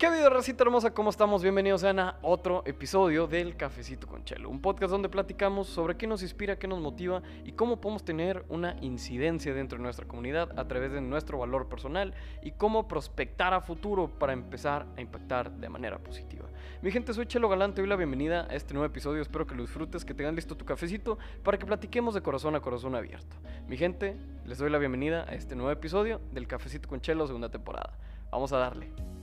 ¿Qué vida, racita hermosa? ¿Cómo estamos? Bienvenidos a otro episodio del Cafecito con Chelo, un podcast donde platicamos sobre qué nos inspira, qué nos motiva y cómo podemos tener una incidencia dentro de nuestra comunidad a través de nuestro valor personal y cómo prospectar a futuro para empezar a impactar de manera positiva. Mi gente, soy Chelo Galante, doy la bienvenida a este nuevo episodio, espero que lo disfrutes, que tengan listo tu cafecito para que platiquemos de corazón a corazón abierto. Mi gente, les doy la bienvenida a este nuevo episodio del Cafecito con Chelo, segunda temporada. Vamos a darle.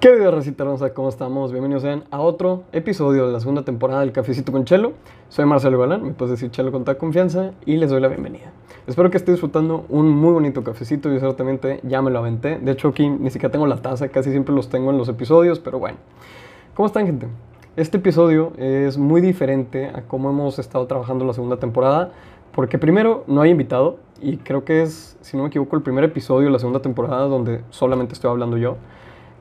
¿Qué video recita hermosa? ¿Cómo estamos? Bienvenidos sean a otro episodio de la segunda temporada del Cafecito con Chelo. Soy Marcelo Galán, me puedes decir Chelo con toda confianza y les doy la bienvenida. Espero que esté disfrutando un muy bonito cafecito, yo ciertamente ya me lo aventé. De hecho aquí ni siquiera tengo la taza, casi siempre los tengo en los episodios, pero bueno. ¿Cómo están gente? Este episodio es muy diferente a cómo hemos estado trabajando la segunda temporada, porque primero no hay invitado y creo que es, si no me equivoco, el primer episodio de la segunda temporada donde solamente estoy hablando yo.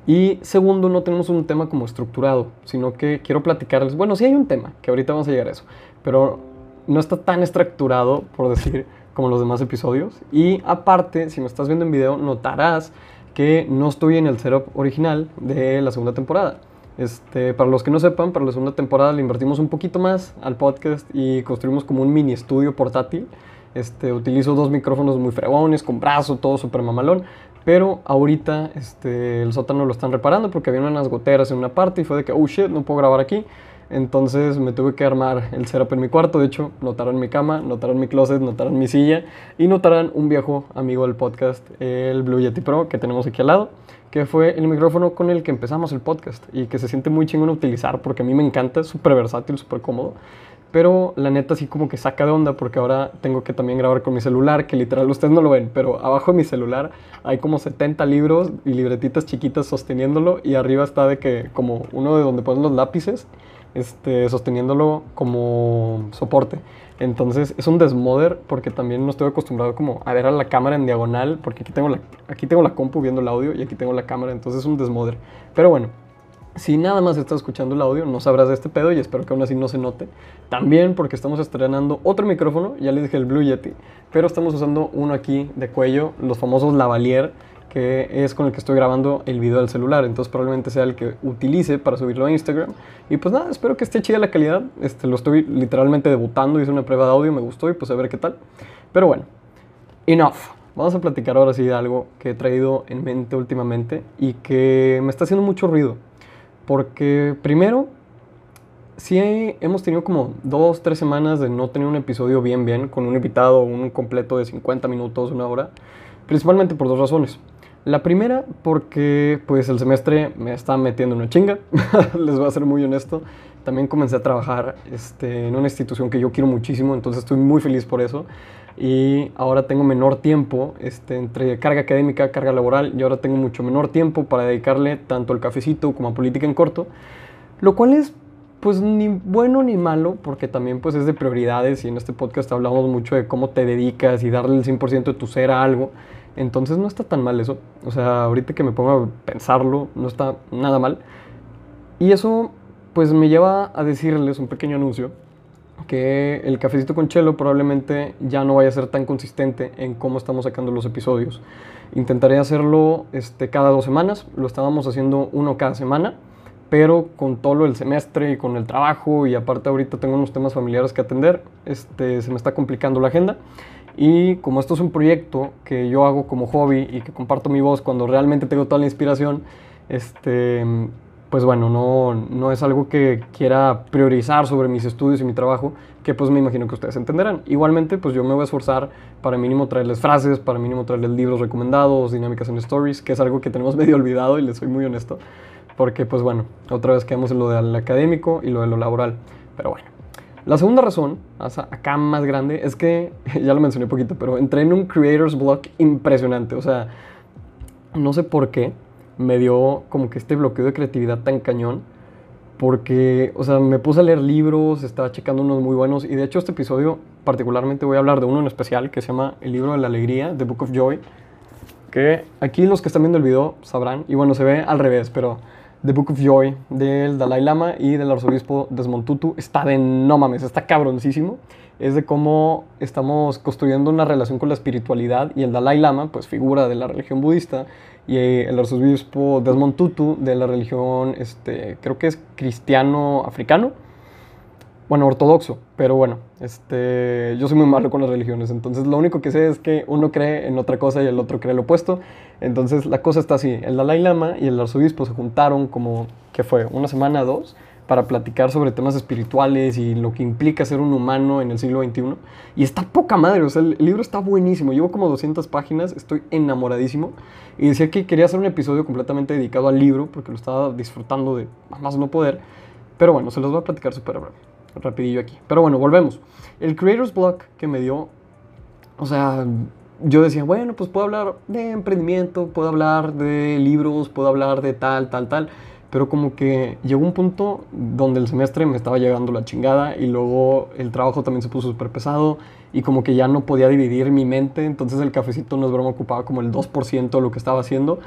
Y segundo, no tenemos un tema como estructurado, sino que quiero platicarles, bueno, sí hay un tema, que ahorita vamos a llegar a eso, pero no está tan estructurado, por decir, como los demás episodios. Y aparte, si me estás viendo en video, notarás que no estoy en el setup original de la segunda temporada. Este, para los que no sepan, para la segunda temporada le invertimos un poquito más al podcast y construimos como un mini estudio portátil. Este, utilizo dos micrófonos muy fregones, con brazo, todo súper mamalón. Pero ahorita este, el sótano lo están reparando porque había unas goteras en una parte y fue de que, oh shit, no puedo grabar aquí. Entonces me tuve que armar el setup en mi cuarto. De hecho, notaron mi cama, notaron mi closet, notaron mi silla y notarán un viejo amigo del podcast, el Blue Yeti Pro, que tenemos aquí al lado, que fue el micrófono con el que empezamos el podcast y que se siente muy chingón utilizar porque a mí me encanta, es súper versátil, súper cómodo. Pero la neta sí como que saca de onda porque ahora tengo que también grabar con mi celular, que literal ustedes no lo ven, pero abajo de mi celular hay como 70 libros y libretitas chiquitas sosteniéndolo y arriba está de que como uno de donde ponen los lápices, este, sosteniéndolo como soporte. Entonces es un desmoder porque también no estoy acostumbrado como a ver a la cámara en diagonal porque aquí tengo la, aquí tengo la compu viendo el audio y aquí tengo la cámara, entonces es un desmoder. Pero bueno, si nada más estás escuchando el audio, no sabrás de este pedo y espero que aún así no se note. También porque estamos estrenando otro micrófono, ya les dije el Blue Yeti, pero estamos usando uno aquí de cuello, los famosos lavalier, que es con el que estoy grabando el video del celular. Entonces probablemente sea el que utilice para subirlo a Instagram. Y pues nada, espero que esté chida la calidad. Este, lo estoy literalmente debutando, hice una prueba de audio, me gustó y pues a ver qué tal. Pero bueno, enough. Vamos a platicar ahora sí de algo que he traído en mente últimamente y que me está haciendo mucho ruido. Porque primero, sí hemos tenido como dos, tres semanas de no tener un episodio bien, bien, con un invitado, un completo de 50 minutos, una hora, principalmente por dos razones. La primera, porque pues el semestre me está metiendo una chinga, les voy a ser muy honesto. También comencé a trabajar este, en una institución que yo quiero muchísimo, entonces estoy muy feliz por eso. Y ahora tengo menor tiempo este, entre carga académica, carga laboral, y ahora tengo mucho menor tiempo para dedicarle tanto al cafecito como a política en corto, lo cual es pues ni bueno ni malo, porque también pues es de prioridades y en este podcast hablamos mucho de cómo te dedicas y darle el 100% de tu ser a algo. Entonces no está tan mal eso. O sea, ahorita que me pongo a pensarlo, no está nada mal. Y eso pues me lleva a decirles un pequeño anuncio que el cafecito con chelo probablemente ya no vaya a ser tan consistente en cómo estamos sacando los episodios. Intentaré hacerlo este, cada dos semanas, lo estábamos haciendo uno cada semana, pero con todo lo del semestre y con el trabajo y aparte ahorita tengo unos temas familiares que atender, este, se me está complicando la agenda. Y como esto es un proyecto que yo hago como hobby y que comparto mi voz cuando realmente tengo toda la inspiración, este, pues bueno, no, no es algo que quiera priorizar sobre mis estudios y mi trabajo, que pues me imagino que ustedes entenderán. Igualmente, pues yo me voy a esforzar para mínimo traerles frases, para mínimo traerles libros recomendados, dinámicas en stories, que es algo que tenemos medio olvidado y les soy muy honesto, porque pues bueno, otra vez quedamos en lo del académico y lo de lo laboral, pero bueno. La segunda razón, acá más grande, es que, ya lo mencioné un poquito, pero entré en un creator's block impresionante. O sea, no sé por qué me dio como que este bloqueo de creatividad tan cañón. Porque, o sea, me puse a leer libros, estaba checando unos muy buenos. Y de hecho, este episodio particularmente voy a hablar de uno en especial que se llama El libro de la alegría, The Book of Joy. Que aquí los que están viendo el video sabrán. Y bueno, se ve al revés, pero The Book of Joy del Dalai Lama y del arzobispo Desmond Tutu. Está de no mames, está cabroncísimo. Es de cómo estamos construyendo una relación con la espiritualidad y el Dalai Lama, pues figura de la religión budista, y el arzobispo Desmond Tutu de la religión, este, creo que es cristiano africano bueno, ortodoxo, pero bueno, este, yo soy muy malo con las religiones, entonces lo único que sé es que uno cree en otra cosa y el otro cree lo opuesto. Entonces la cosa está así, el Dalai Lama y el arzobispo se juntaron como, ¿qué fue? Una semana, dos, para platicar sobre temas espirituales y lo que implica ser un humano en el siglo XXI. Y está poca madre, o sea, el, libro está buenísimo, llevo como 200 páginas, estoy enamoradísimo. Y decía que quería hacer un episodio completamente dedicado al libro, porque lo estaba disfrutando de más no poder. Pero bueno, se los voy a platicar súper breve rapidillo aquí. Pero bueno, volvemos. El Creator's Block que me dio, o sea, yo decía, bueno, pues puedo hablar de emprendimiento, puedo hablar de libros, puedo hablar de tal, tal, tal. Pero como que llegó un punto donde el semestre me estaba llegando la chingada y luego el trabajo también se puso súper pesado y como que ya no podía dividir mi mente, entonces el cafecito no es broma ocupaba como el 2% de lo que estaba haciendo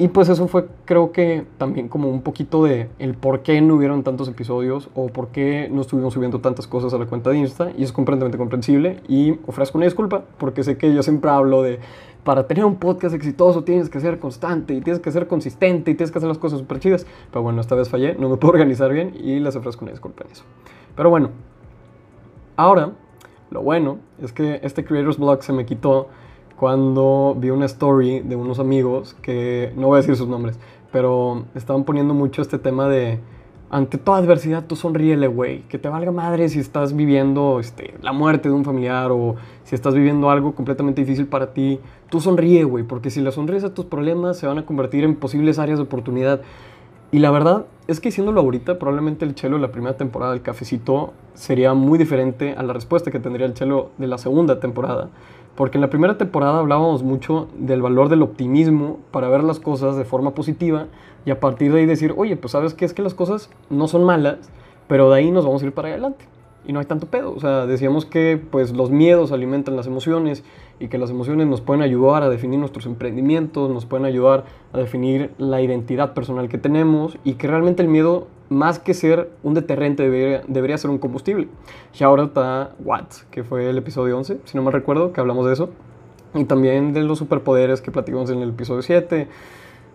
y pues eso fue creo que también como un poquito de el por qué no hubieron tantos episodios o por qué no estuvimos subiendo tantas cosas a la cuenta de Insta y es completamente comprensible y ofrezco una disculpa porque sé que yo siempre hablo de para tener un podcast exitoso tienes que ser constante y tienes que ser consistente y tienes que hacer las cosas súper chidas. Pero bueno, esta vez fallé, no me puedo organizar bien y les ofrezco una disculpa en eso. Pero bueno, ahora lo bueno es que este Creators Blog se me quitó cuando vi una story de unos amigos que no voy a decir sus nombres, pero estaban poniendo mucho este tema de ante toda adversidad tú sonríele, güey, que te valga madre si estás viviendo este, la muerte de un familiar o si estás viviendo algo completamente difícil para ti, tú sonríe, güey, porque si le sonríes a tus problemas se van a convertir en posibles áreas de oportunidad. Y la verdad es que diciéndolo ahorita, probablemente el chelo de la primera temporada del cafecito sería muy diferente a la respuesta que tendría el chelo de la segunda temporada. Porque en la primera temporada hablábamos mucho del valor del optimismo para ver las cosas de forma positiva y a partir de ahí decir, oye, pues sabes qué es que las cosas no son malas, pero de ahí nos vamos a ir para adelante y no hay tanto pedo. O sea, decíamos que pues los miedos alimentan las emociones y que las emociones nos pueden ayudar a definir nuestros emprendimientos, nos pueden ayudar a definir la identidad personal que tenemos y que realmente el miedo, más que ser un deterrente, debería, ser un combustible. Y ahora está Watts, que fue el episodio 11, si no me recuerdo, que hablamos de eso. Y también de los superpoderes que platicamos en el episodio 7.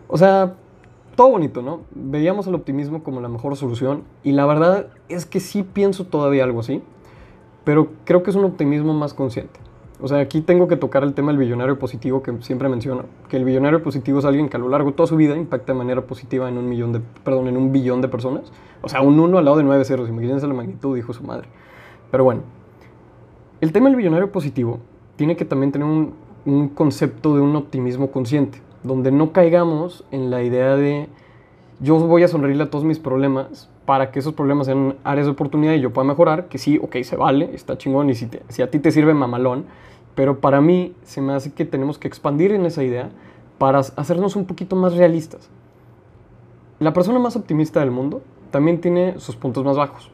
O sea, todo bonito, ¿no? Veíamos el optimismo como la mejor solución y la verdad es que sí pienso todavía algo así, pero creo que es un optimismo más consciente. O sea, aquí tengo que tocar el tema del billonario positivo que siempre menciono, que el billonario positivo es alguien que a lo largo de toda su vida impacta de manera positiva en un millón de, perdón, en un billón de personas. O sea, un 1 al lado de 9 ceros, imagínense la magnitud, dijo su madre. Pero bueno, el tema del billonario positivo tiene que también tener un, un concepto de un optimismo consciente donde no caigamos en la idea de yo voy a sonreírle a todos mis problemas para que esos problemas sean áreas de oportunidad y yo pueda mejorar, que sí, ok, se vale, está chingón y si, si a ti te sirve mamalón, pero para mí se me hace que tenemos que expandir en esa idea para hacernos un poquito más realistas. La persona más optimista del mundo también tiene sus puntos más bajos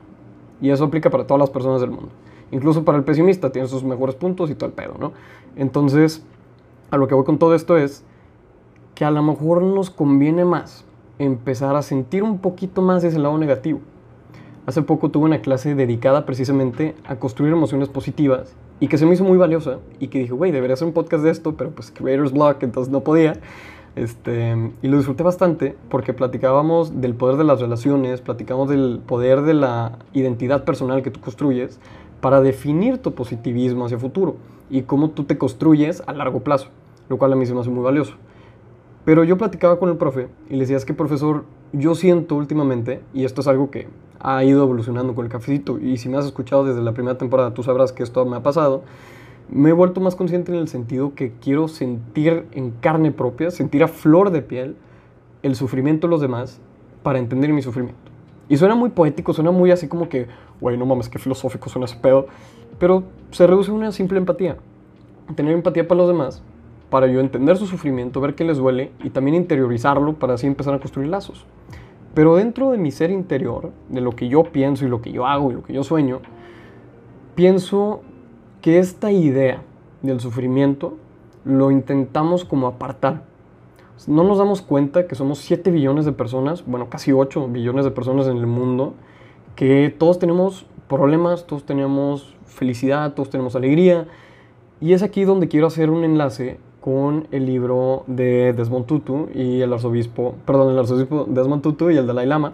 y eso aplica para todas las personas del mundo. Incluso para el pesimista tiene sus mejores puntos y todo el pedo, ¿no? Entonces, a lo que voy con todo esto es que a lo mejor nos conviene más empezar a sentir un poquito más ese lado negativo. Hace poco tuve una clase dedicada precisamente a construir emociones positivas y que se me hizo muy valiosa y que dije, güey, debería hacer un podcast de esto, pero pues Creator's Block, entonces no podía. Este, y lo disfruté bastante porque platicábamos del poder de las relaciones, platicábamos del poder de la identidad personal que tú construyes para definir tu positivismo hacia futuro y cómo tú te construyes a largo plazo, lo cual a mí se me hace muy valioso. Pero yo platicaba con el profe y le decía, es que profesor, yo siento últimamente, y esto es algo que ha ido evolucionando con el cafecito, y si me has escuchado desde la primera temporada, tú sabrás que esto me ha pasado, me he vuelto más consciente en el sentido que quiero sentir en carne propia, sentir a flor de piel el sufrimiento de los demás para entender mi sufrimiento. Y suena muy poético, suena muy así como que, güey, no mames, qué filosófico suena ese pedo, pero se reduce a una simple empatía. Tener empatía para los demás para yo entender su sufrimiento, ver qué les duele y también interiorizarlo para así empezar a construir lazos. Pero dentro de mi ser interior, de lo que yo pienso y lo que yo hago y lo que yo sueño, pienso que esta idea del sufrimiento lo intentamos como apartar. No nos damos cuenta que somos 7 billones de personas, bueno, casi 8 billones de personas en el mundo, que todos tenemos problemas, todos tenemos felicidad, todos tenemos alegría. Y es aquí donde quiero hacer un enlace con el libro de Desmond Tutu y el arzobispo, perdón, el arzobispo Desmond Tutu y el Dalai Lama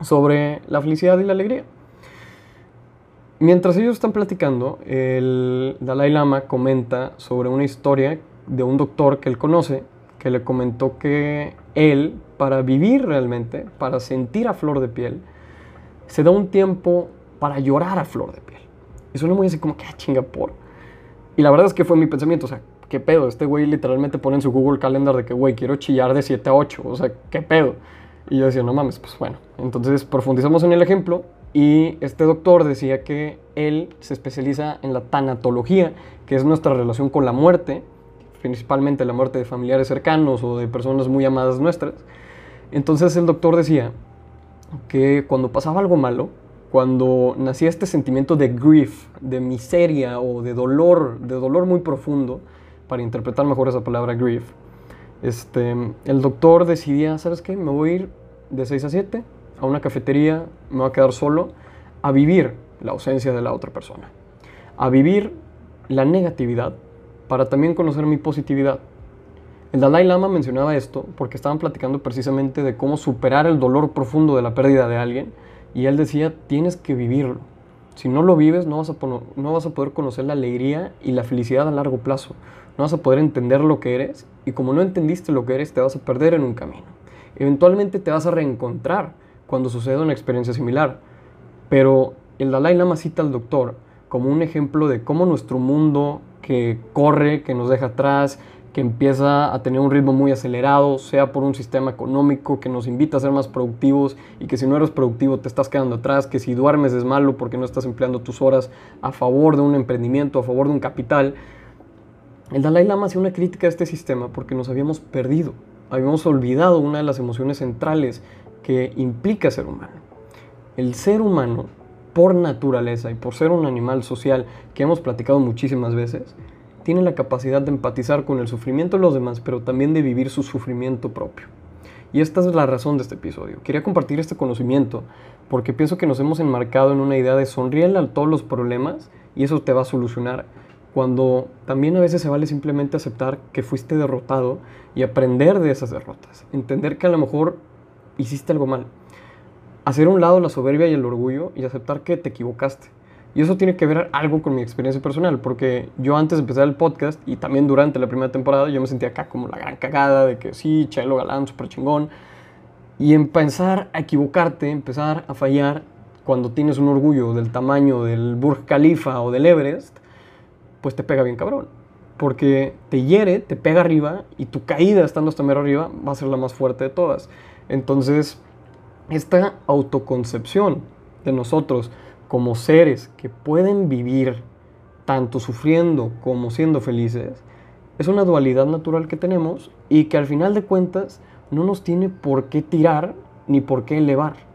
sobre la felicidad y la alegría. Mientras ellos están platicando, el Dalai Lama comenta sobre una historia de un doctor que él conoce, que le comentó que él, para vivir realmente, para sentir a flor de piel, se da un tiempo para llorar a flor de piel. Y suena muy así como que, ah, chinga, por. Y la verdad es que fue mi pensamiento, o sea, ¿qué pedo? Este güey literalmente pone en su Google Calendar de que, güey, quiero chillar de 7 a 8, o sea, ¿qué pedo? Y yo decía, no mames, pues bueno. Entonces profundizamos en el ejemplo y este doctor decía que él se especializa en la tanatología, que es nuestra relación con la muerte, principalmente la muerte de familiares cercanos o de personas muy amadas nuestras. Entonces el doctor decía que cuando pasaba algo malo, cuando nacía este sentimiento de grief, de miseria o de dolor, de dolor muy profundo, para interpretar mejor esa palabra grief, este, el doctor decidía, ¿sabes qué? Me voy a ir de 6 a 7 a una cafetería, me voy a quedar solo, a vivir la ausencia de la otra persona, a vivir la negatividad para también conocer mi positividad. El Dalai Lama mencionaba esto porque estaban platicando precisamente de cómo superar el dolor profundo de la pérdida de alguien y él decía, tienes que vivirlo. Si no lo vives, no vas, a no vas a poder conocer la alegría y la felicidad a largo plazo. No vas a poder entender lo que eres y como no entendiste lo que eres, te vas a perder en un camino. Eventualmente te vas a reencontrar cuando suceda una experiencia similar. Pero el Dalai Lama cita al doctor como un ejemplo de cómo nuestro mundo que corre, que nos deja atrás, que empieza a tener un ritmo muy acelerado, sea por un sistema económico que nos invita a ser más productivos y que si no eres productivo te estás quedando atrás, que si duermes es malo porque no estás empleando tus horas a favor de un emprendimiento, a favor de un capital. El Dalai Lama hacía una crítica a este sistema porque nos habíamos perdido, habíamos olvidado una de las emociones centrales que implica ser humano. El ser humano, por naturaleza y por ser un animal social que hemos platicado muchísimas veces, tiene la capacidad de empatizar con el sufrimiento de los demás, pero también de vivir su sufrimiento propio. Y esta es la razón de este episodio. Quería compartir este conocimiento porque pienso que nos hemos enmarcado en una idea de sonreírle a todos los problemas y eso te va a solucionar, cuando también a veces se vale simplemente aceptar que fuiste derrotado y aprender de esas derrotas. Entender que a lo mejor hiciste algo mal. Hacer un lado la soberbia y el orgullo y aceptar que te equivocaste y eso tiene que ver algo con mi experiencia personal, porque yo antes de empezar el podcast y también durante la primera temporada yo me sentía acá como la gran cagada de que sí, Chelo Galán, súper chingón. Y empezar a equivocarte, empezar a fallar cuando tienes un orgullo del tamaño del Burj Khalifa o del Everest, pues te pega bien cabrón. Porque te hiere, te pega arriba y tu caída estando hasta mero arriba va a ser la más fuerte de todas. Entonces, esta autoconcepción de nosotros, como seres que pueden vivir tanto sufriendo como siendo felices, es una dualidad natural que tenemos y que al final de cuentas no nos tiene por qué tirar ni por qué elevar.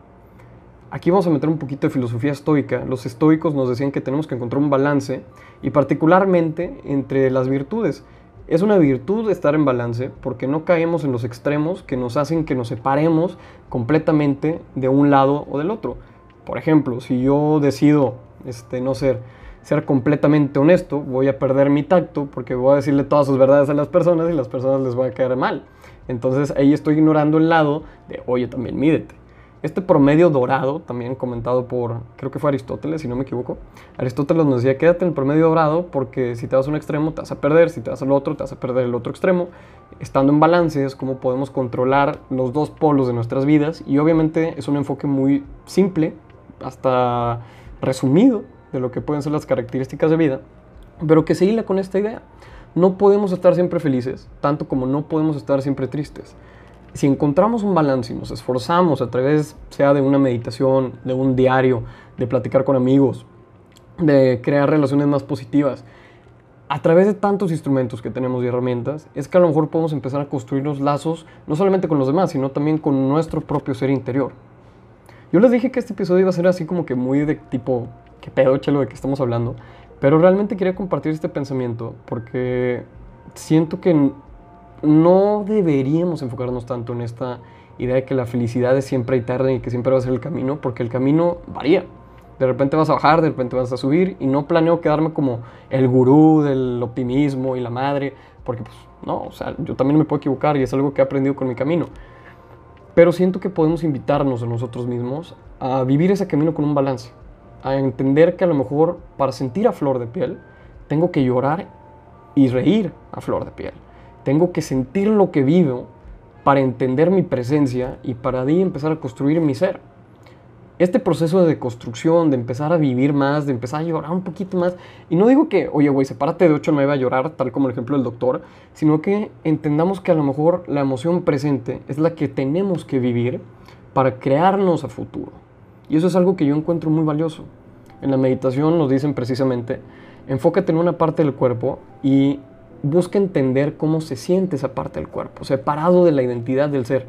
Aquí vamos a meter un poquito de filosofía estoica. Los estoicos nos decían que tenemos que encontrar un balance y particularmente entre las virtudes. Es una virtud estar en balance porque no caemos en los extremos que nos hacen que nos separemos completamente de un lado o del otro. Por ejemplo, si yo decido este, no ser, ser completamente honesto, voy a perder mi tacto porque voy a decirle todas sus verdades a las personas y las personas les va a caer mal. Entonces ahí estoy ignorando el lado de, oye, también mídete. Este promedio dorado, también comentado por, creo que fue Aristóteles, si no me equivoco, Aristóteles nos decía, quédate en el promedio dorado porque si te vas a un extremo te vas a perder, si te vas al otro te vas a perder el otro extremo. Estando en balance es como podemos controlar los dos polos de nuestras vidas y obviamente es un enfoque muy simple, hasta resumido de lo que pueden ser las características de vida, pero que se hila con esta idea. No podemos estar siempre felices, tanto como no podemos estar siempre tristes. Si encontramos un balance y nos esforzamos a través, sea de una meditación, de un diario, de platicar con amigos, de crear relaciones más positivas, a través de tantos instrumentos que tenemos y herramientas, es que a lo mejor podemos empezar a construir los lazos, no solamente con los demás, sino también con nuestro propio ser interior. Yo les dije que este episodio iba a ser así como que muy de tipo, ¿qué pedo, chelo, de qué estamos hablando? Pero realmente quería compartir este pensamiento porque siento que no deberíamos enfocarnos tanto en esta idea de que la felicidad es siempre eterna y que siempre va a ser el camino, porque el camino varía. De repente vas a bajar, de repente vas a subir y no planeo quedarme como el gurú del optimismo y la madre, porque pues no, o sea, yo también me puedo equivocar y es algo que he aprendido con mi camino. Pero siento que podemos invitarnos a nosotros mismos a vivir ese camino con un balance, a entender que a lo mejor para sentir a flor de piel tengo que llorar y reír a flor de piel. Tengo que sentir lo que vivo para entender mi presencia y para ahí empezar a construir mi ser este proceso de construcción, de empezar a vivir más, de empezar a llorar un poquito más, y no digo que, oye, güey, sepárate de 8 a 9 a llorar, tal como el ejemplo del doctor, sino que entendamos que a lo mejor la emoción presente es la que tenemos que vivir para crearnos a futuro. Y eso es algo que yo encuentro muy valioso. En la meditación nos dicen precisamente, enfócate en una parte del cuerpo y busca entender cómo se siente esa parte del cuerpo, separado de la identidad del ser.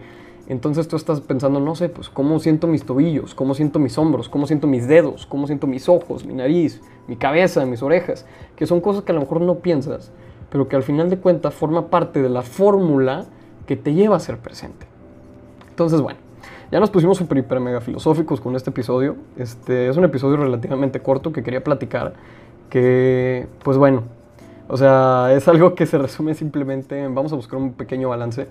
Entonces tú estás pensando, no sé, pues cómo siento mis tobillos, cómo siento mis hombros, cómo siento mis dedos, cómo siento mis ojos, mi nariz, mi cabeza, mis orejas, que son cosas que a lo mejor no piensas, pero que al final de cuentas forma parte de la fórmula que te lleva a ser presente. Entonces, bueno, ya nos pusimos super hiper mega filosóficos con este episodio. Este es un episodio relativamente corto que quería platicar, que pues bueno, o sea, es algo que se resume simplemente en vamos a buscar un pequeño balance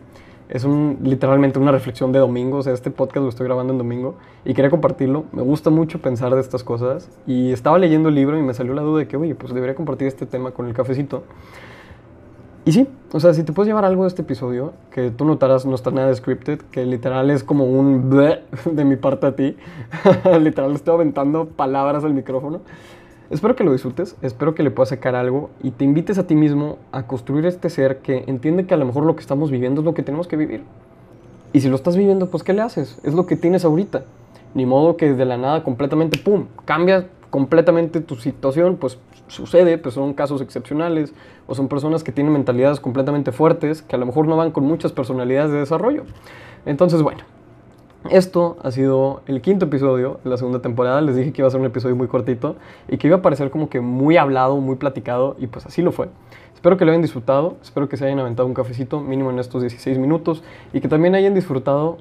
es un, literalmente una reflexión de domingo, o sea, este podcast lo estoy grabando en domingo y quería compartirlo. Me gusta mucho pensar de estas cosas y estaba leyendo el libro y me salió la duda de que, oye, pues debería compartir este tema con el cafecito. Y sí, o sea, si te puedes llevar algo de este episodio, que tú notarás no está nada scripted, que literal es como un de mi parte a ti, literal estoy aventando palabras al micrófono. Espero que lo disfrutes, espero que le puedas sacar algo y te invites a ti mismo a construir este ser que entiende que a lo mejor lo que estamos viviendo es lo que tenemos que vivir. Y si lo estás viviendo, pues ¿qué le haces? Es lo que tienes ahorita. Ni modo que de la nada completamente, ¡pum!, cambia completamente tu situación, pues sucede, pues son casos excepcionales o son personas que tienen mentalidades completamente fuertes que a lo mejor no van con muchas personalidades de desarrollo. Entonces, bueno, esto ha sido el quinto episodio de la segunda temporada. Les dije que iba a ser un episodio muy cortito y que iba a parecer como que muy hablado, muy platicado y pues así lo fue. Espero que lo hayan disfrutado, espero que se hayan aventado un cafecito mínimo en estos 16 minutos y que también hayan disfrutado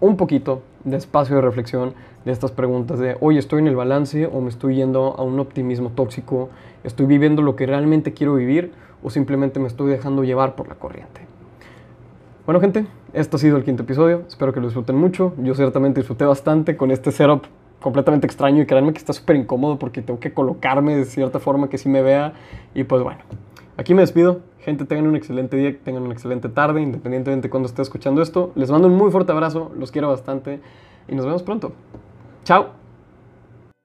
un poquito de espacio de reflexión de estas preguntas de, oye, ¿estoy en el balance o me estoy yendo a un optimismo tóxico? ¿Estoy viviendo lo que realmente quiero vivir o simplemente me estoy dejando llevar por la corriente? Bueno, gente, esto ha sido el quinto episodio. Espero que lo disfruten mucho. Yo ciertamente disfruté bastante con este setup completamente extraño y créanme que está súper incómodo porque tengo que colocarme de cierta forma que sí me vea. Y pues bueno, aquí me despido. Gente, tengan un excelente día, tengan una excelente tarde, independientemente de cuando esté escuchando esto. Les mando un muy fuerte abrazo, los quiero bastante y nos vemos pronto. Chao.